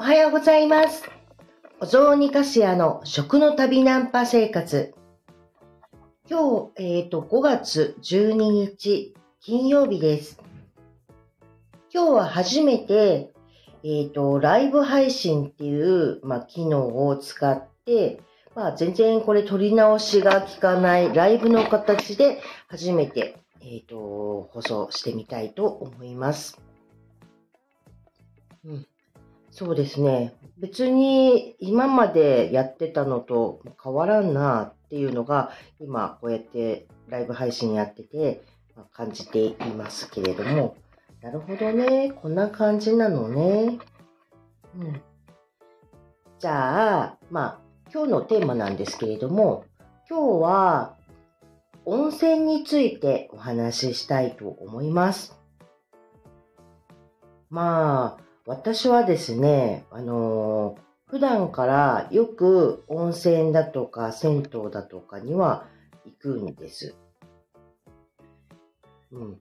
おはようございます。お雑煮かすやの食の旅ナンパ生活。今日、えっ、と、5月12日、金曜日です。今日は初めて、えっ、と、ライブ配信っていう、まあ、機能を使って、まあ、全然これ取り直しが効かないライブの形で初めて、えっ、と、放送してみたいと思います。うん。そうですね。別に今までやってたのと変わらんなっていうのが今こうやってライブ配信やってて感じていますけれども、なるほどね。こんな感じなのね。うん。じゃあ、まあ今日のテーマなんですけれども、今日は温泉についてお話ししたいと思います。まあ、私はですね、あのー普段からよく温泉だとか銭湯だとかには行くんです。うん。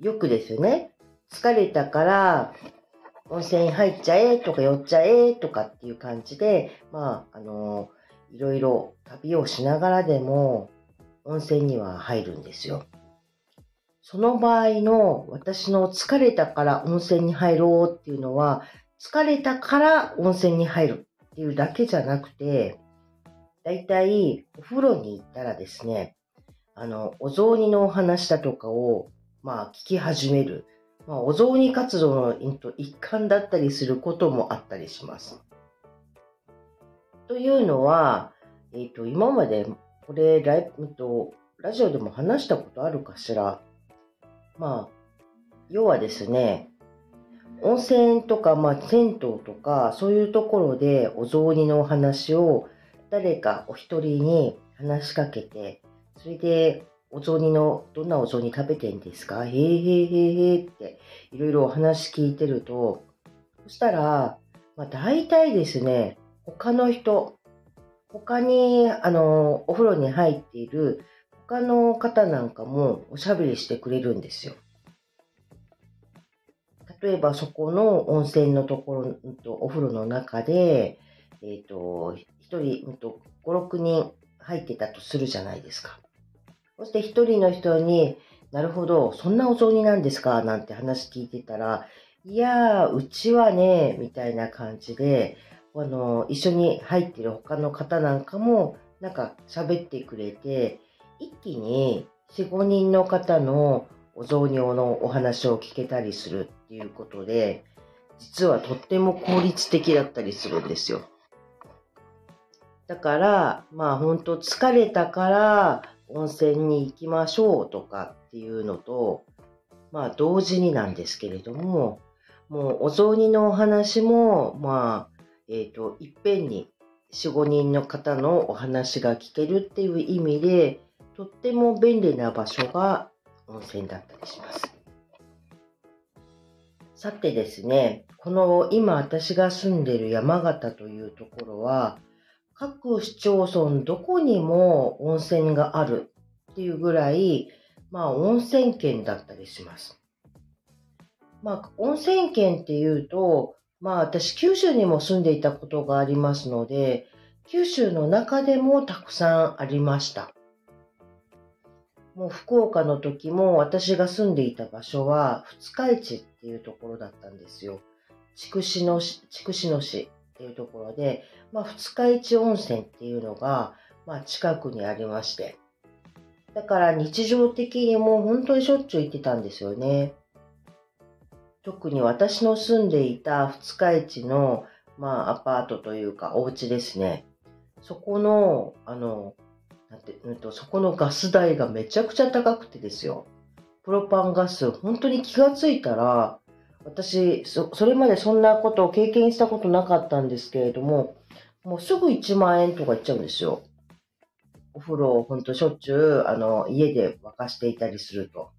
よくですね。疲れたから温泉入っちゃえとか寄っちゃえとかっていう感じで、まあ、あのーいろいろ旅をしながらでも温泉には入るんですよ。その場合の私の疲れたから温泉に入ろうっていうのは、疲れたから温泉に入るっていうだけじゃなくて、だいたいお風呂に行ったらですね、あの、お雑煮のお話だとかを、まあ聞き始める。まあお雑煮活動の一環だったりすることもあったりします。というのは、えっ、と、今までこれライブと、ラジオでも話したことあるかしら？まあ、要はですね、温泉とか、まあ、銭湯とか、そういうところでお雑煮のお話を誰かお一人に話しかけて、それで、お雑煮の、どんなお雑煮食べてんですか？へーへーへーへーって、いろいろお話聞いてると、そしたら、まあ、大体ですね、他の人、他に、あの、お風呂に入っている他の方なんかもおしゃべりしてくれるんですよ。例えばそこの温泉のところ、とお風呂の中で、えっ、と、一人、5、6人入ってたとするじゃないですか。そして一人の人に、なるほど、そんなお雑煮なんですかなんて話聞いてたら、いやー、うちはね、みたいな感じで、あの、一緒に入ってる他の方なんかも、なんか喋ってくれて、一気に4、5人の方のお雑煮のお話を聞けたりするっていうことで、実はとっても効率的だったりするんですよ。だから、まあ本当疲れたから温泉に行きましょうとかっていうのと、まあ同時になんですけれども、もうお雑煮のお話も、まあ、えっ、と、いっぺんに4、5人の方のお話が聞けるっていう意味で、とっても便利な場所が温泉だったりします。さてですね、この今私が住んでいる山形というところは、各市町村どこにも温泉があるっていうぐらい、まあ温泉県だったりします。まあ温泉県っていうと、まあ私九州にも住んでいたことがありますので、九州の中でもたくさんありました。もう福岡の時も私が住んでいた場所は二日市っていうところだったんですよ。筑紫野市、筑紫野市っていうところで、まあ二日市温泉っていうのが、まあ近くにありまして。だから日常的にもう本当にしょっちゅう行ってたんですよね。特に私の住んでいた二日市の、まあアパートというかお家ですね。そこの、あの、なんて、うんと、そこのガス代がめちゃくちゃ高くてですよ。プロパンガス、本当に気がついたら、私そ、それまでそんなことを経験したことなかったんですけれども、もうすぐ1万円とかいっちゃうんですよ。お風呂をほんとしょっちゅう、あの、家で沸かしていたりすると。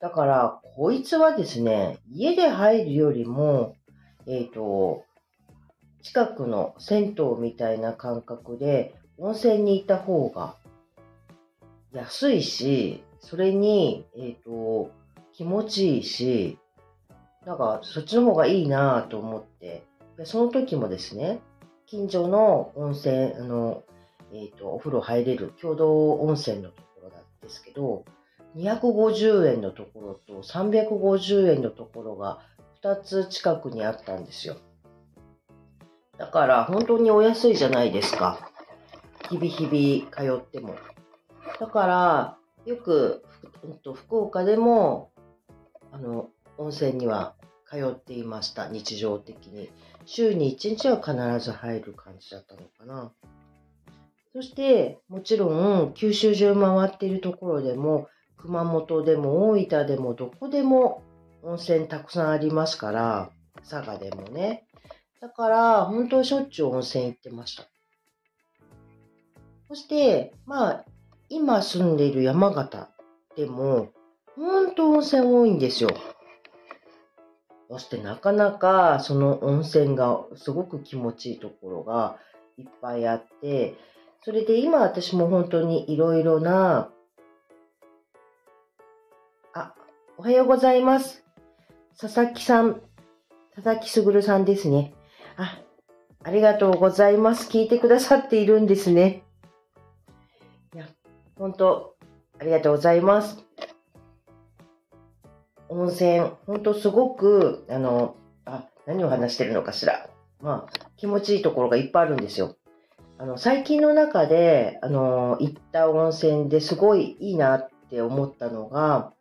だから、こいつはですね、家で入るよりも、えっ、と、近くの銭湯みたいな感覚で温泉に行った方が安いし、それに、えっ、と、気持ちいいし、なんかそっちの方がいいなと思って、でその時もですね、近所の温泉、あの、えっ、ー、と、お風呂入れる共同温泉のところなんですけど、250円のところと350円のところが2つ近くにあったんですよ。だから本当にお安いじゃないですか。日々日々通っても。だから、よく、うん、と福岡でも、あの、温泉には通っていました、日常的に。週に1日は必ず入る感じだったのかな。そして、もちろん、九州中回っているところでも、熊本でも大分でもどこでも温泉たくさんありますから、佐賀でもね。だから、本当にしょっちゅう温泉行ってました。そして、まあ、今住んでいる山形でも、本当温泉多いんですよ。そしてなかなかその温泉がすごく気持ちいいところがいっぱいあって、それで今私も本当にいろいろな、あ、おはようございます。佐々木さん、佐々木すぐるさんですね。あ、ありがとうございます。聞いてくださっているんですね。本当、ありがとうございます。温泉、本当すごく、あの、あ、何を話してるのかしら。まあ、気持ちいいところがいっぱいあるんですよ。あの、最近の中で、あの、行った温泉ですごいいいなって思ったのが、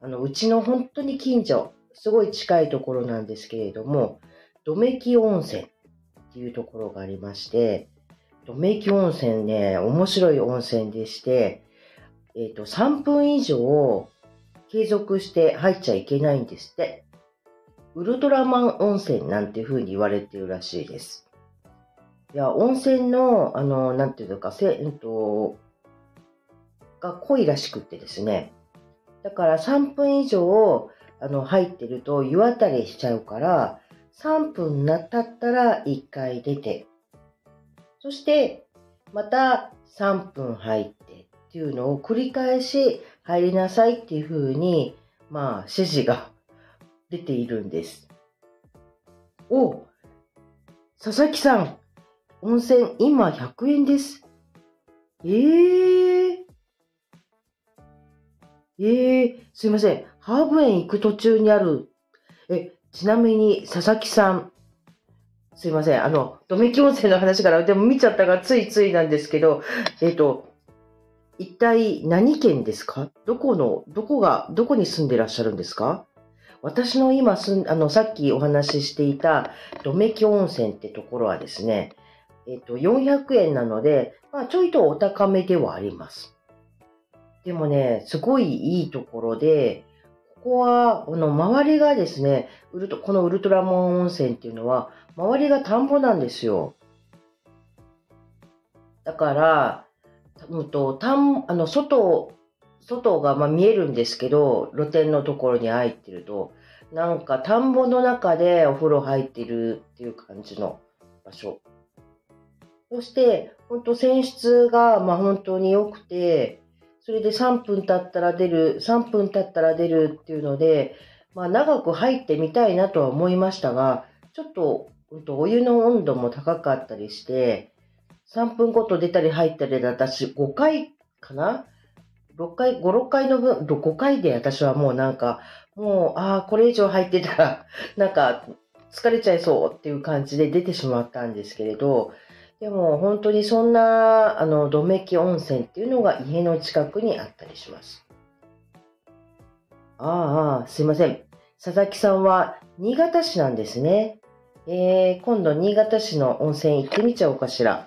あの、うちの本当に近所、すごい近いところなんですけれども、ドメキ温泉っていうところがありまして、ドメキ温泉ね、面白い温泉でして、えっ、ー、と、3分以上継続して入っちゃいけないんですって。ウルトラマン温泉なんていう風に言われてるらしいです。いや、温泉の、あの、なんていうのか、せ、えっと、が濃いらしくってですね。だから3分以上、あの、入ってると湯あたりしちゃうから、3分なったったら1回出て、そして、また3分入ってっていうのを繰り返し入りなさいっていうふうに、まあ、指示が出ているんです。お佐々木さん、温泉今100円です。えー、えー、すいません。ハーブ園行く途中にある。え、ちなみに佐々木さん、すいません。あの、ドメキ温泉の話から、でも見ちゃったがついついなんですけど、えっ、ー、と、一体何県ですか？どこの、どこが、どこに住んでらっしゃるんですか？私の今すん、あの、さっきお話ししていた、ドメキ温泉ってところはですね、えっ、と、400円なので、まあ、ちょいとお高めではあります。でもね、すごいいいところで、ここは、この周りがですね、ウルトこのウルトラマン温泉っていうのは、周りが田んぼなんですよ。だから、うんと、たん、あの、外、外がまあ見えるんですけど、露天のところに入ってると、なんか田んぼの中でお風呂入ってるっていう感じの場所。そして、本当泉質がまあ本当に良くて、それで3分経ったら出る、3分経ったら出るっていうので、まあ長く入ってみたいなとは思いましたが、ちょっと、お湯の温度も高かったりして、3分ごと出たり入ったりで私5回かな ?6 回、5、6回の分、5回で私はもうなんか、もう、ああ、これ以上入ってたら、なんか、疲れちゃいそうっていう感じで出てしまったんですけれど、でも本当にそんな、あの、ドメキ温泉っていうのが家の近くにあったりします。ああ、すいません。佐々木さんは新潟市なんですね。えー、今度新潟市の温泉行ってみちゃおうかしら。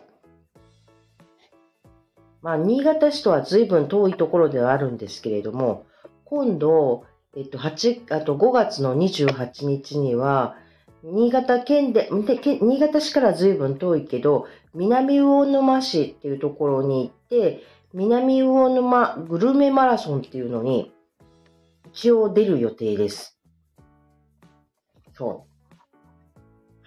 まあ、新潟市とは随分遠いところではあるんですけれども、今度、えっと、8、あと5月の28日には、新潟県で、新潟市から随分遠いけど、南魚沼市っていうところに行って、南魚沼グルメマラソンっていうのに、一応出る予定です。そう。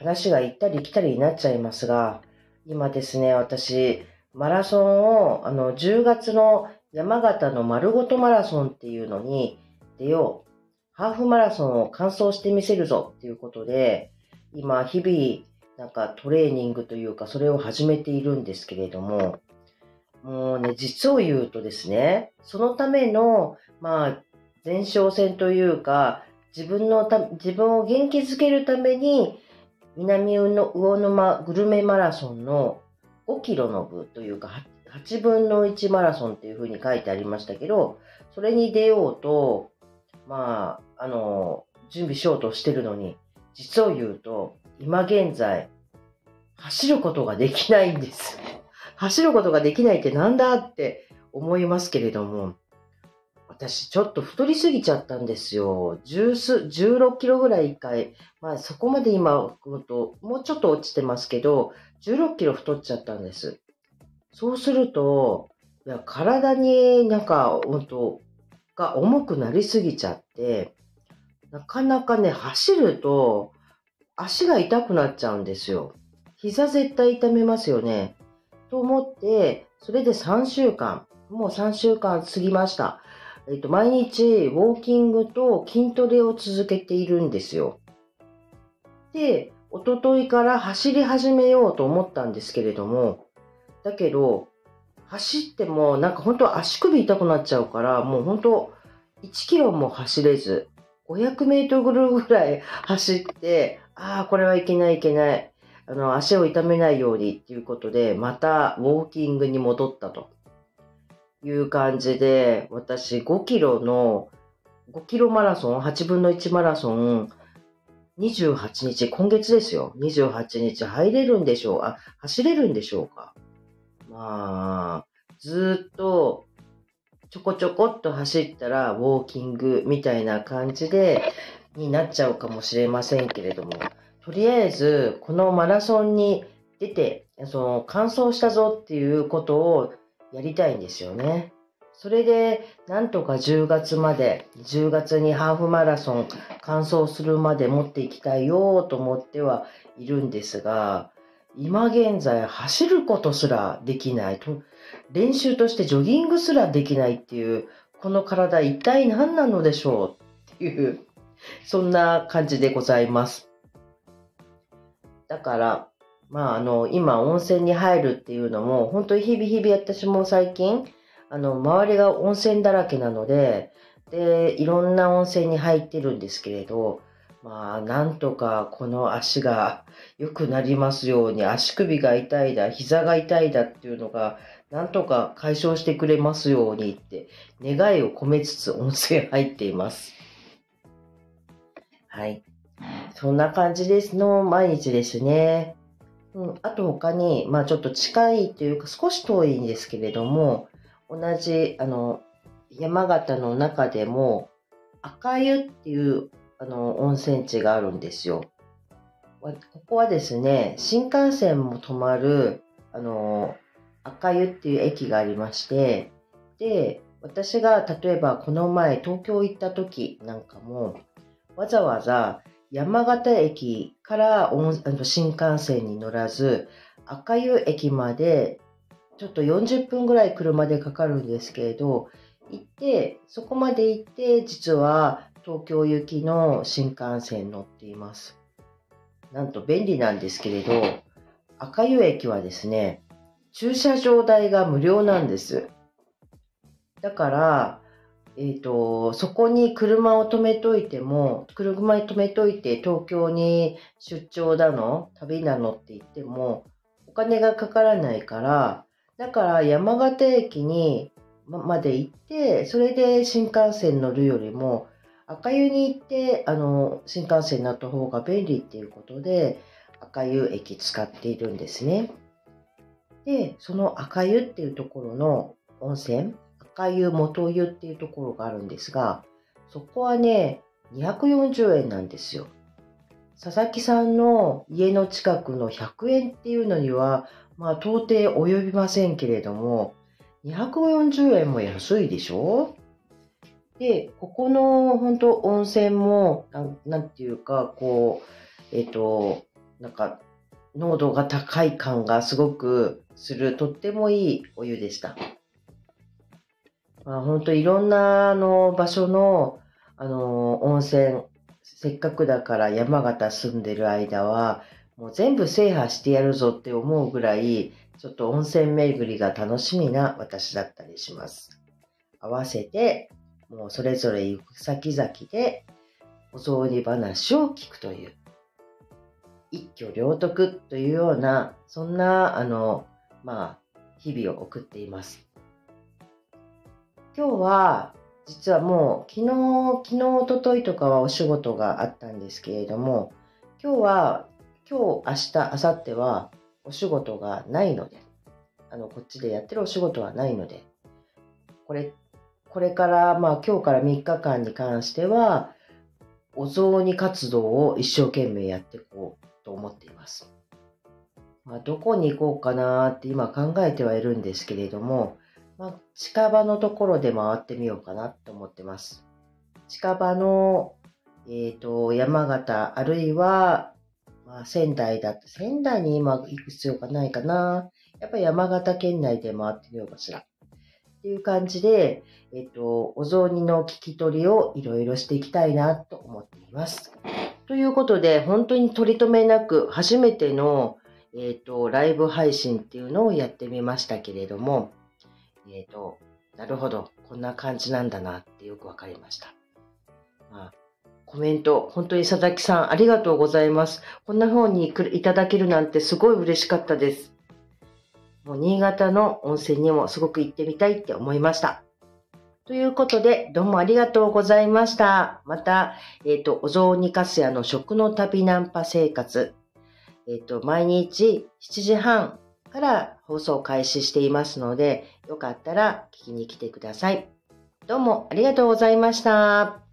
話が行ったり来たりになっちゃいますが、今ですね、私、マラソンを、あの、10月の山形の丸ごとマラソンっていうのに出よう。ハーフマラソンを完走してみせるぞっていうことで、今、日々、なんかトレーニングというか、それを始めているんですけれども、もうね、実を言うとですね、そのための、まあ、前哨戦というか、自分のた、自分を元気づけるために、南の魚沼グルメマラソンの5キロの部というか、8分の1マラソンっていう風に書いてありましたけど、それに出ようと、まあ、あの、準備しようとしてるのに、実を言うと、今現在、走ることができないんです。走ることができないってなんだって思いますけれども、私ちょっと太りすぎちゃったんですよ。16キロぐらい一回、まあそこまで今、もうちょっと落ちてますけど、16キロ太っちゃったんです。そうすると、いや体になんか、本当が重くなりすぎちゃって、なかなかね、走ると足が痛くなっちゃうんですよ。膝絶対痛めますよね。と思って、それで3週間、もう3週間過ぎました。えっと、毎日ウォーキングと筋トレを続けているんですよ。で、おとといから走り始めようと思ったんですけれども、だけど、走ってもなんか本当足首痛くなっちゃうから、もう本当1キロも走れず、500メートルぐらい走って、ああ、これはいけないいけない。あの、足を痛めないようにっていうことで、またウォーキングに戻ったという感じで、私5キロの、5キロマラソン、8分の1マラソン、28日、今月ですよ。28日入れるんでしょう。あ、走れるんでしょうか。まあ、ずっとちょこちょこっと走ったらウォーキングみたいな感じで、になっちゃうかもしれませんけれども、とりあえずこのマラソンに出て、その完走したぞっていうことをやりたいんですよね。それで、なんとか10月まで、10月にハーフマラソン完走するまで持っていきたいよと思ってはいるんですが、今現在走ることすらできないと。練習としてジョギングすらできないっていう、この体一体何なのでしょうっていう、そんな感じでございます。だから、まあ、あの、今温泉に入るっていうのも、本当に日々日々私も最近、あの、周りが温泉だらけなので、で、いろんな温泉に入ってるんですけれど、まあ、なんとかこの足が良くなりますように、足首が痛いだ、膝が痛いだっていうのが、なんとか解消してくれますようにって願いを込めつつ温泉入っています。はい。そんな感じですの毎日ですね。うん、あと他に、まあちょっと近いというか少し遠いんですけれども、同じ、あの、山形の中でも赤湯っていうあの温泉地があるんですよ。ここはですね、新幹線も止まる、あの、赤湯っていう駅がありまして、で、私が例えばこの前東京行った時なんかも、わざわざ山形駅から新幹線に乗らず、赤湯駅までちょっと40分ぐらい車でかかるんですけれど、行って、そこまで行って、実は東京行きの新幹線乗っています。なんと便利なんですけれど、赤湯駅はですね、駐車場代が無料なんです。だから、えっ、ー、と、そこに車を止めといても、車に止めといて東京に出張だの、旅なのって言っても、お金がかからないから、だから山形駅にまで行って、それで新幹線乗るよりも、赤湯に行って、あの、新幹線になった方が便利っていうことで、赤湯駅使っているんですね。で、その赤湯っていうところの温泉、赤湯元湯っていうところがあるんですが、そこはね、240円なんですよ。佐々木さんの家の近くの100円っていうのには、まあ到底及びませんけれども、240円も安いでしょ？で、ここの本当温泉も、なんなんていうか、こう、えっ、と、なんか濃度が高い感がすごくする、とってもいいお湯でした。まあ、本当いろんなあの場所のあの、温泉、せっかくだから山形住んでる間は、もう全部制覇してやるぞって思うぐらい、ちょっと温泉巡りが楽しみな私だったりします。合わせて、もうそれぞれ行く先々で、お雑煮話を聞くという、一挙両得というような、そんな、あの、まあ、日々を送っています。今日は、実はもう、昨日、昨日、おとといとかはお仕事があったんですけれども、今日は今日、明日、明後日はお仕事がないので、あの、こっちでやってるお仕事はないので、これ、これから、まあ今日から3日間に関しては、お雑煮活動を一生懸命やっていこうと思っています。まあ、どこに行こうかなって今考えてはいるんですけれども、まあ、近場のところで回ってみようかなと思ってます。近場の、えっ、ー、と、山形、あるいはまあ、仙台だと、仙台に今行く必要がないかな。やっぱり山形県内で回ってみようかしら。っていう感じで、えっと、お雑煮の聞き取りをいろいろしていきたいなと思っています。ということで、本当に取り留めなく初めての、えっと、ライブ配信っていうのをやってみましたけれども、えっと、なるほど、こんな感じなんだなってよくわかりました。まあ、コメント、本当に佐々木さんありがとうございます。こんな風にいただけるなんてすごい嬉しかったです。もう新潟の温泉にもすごく行ってみたいって思いました。ということで、どうもありがとうございました。また、えっ、ー、と、お雑煮かすやの食の旅ナンパ生活。えっ、と、毎日7時半から放送開始していますので、よかったら聞きに来てください。どうもありがとうございました。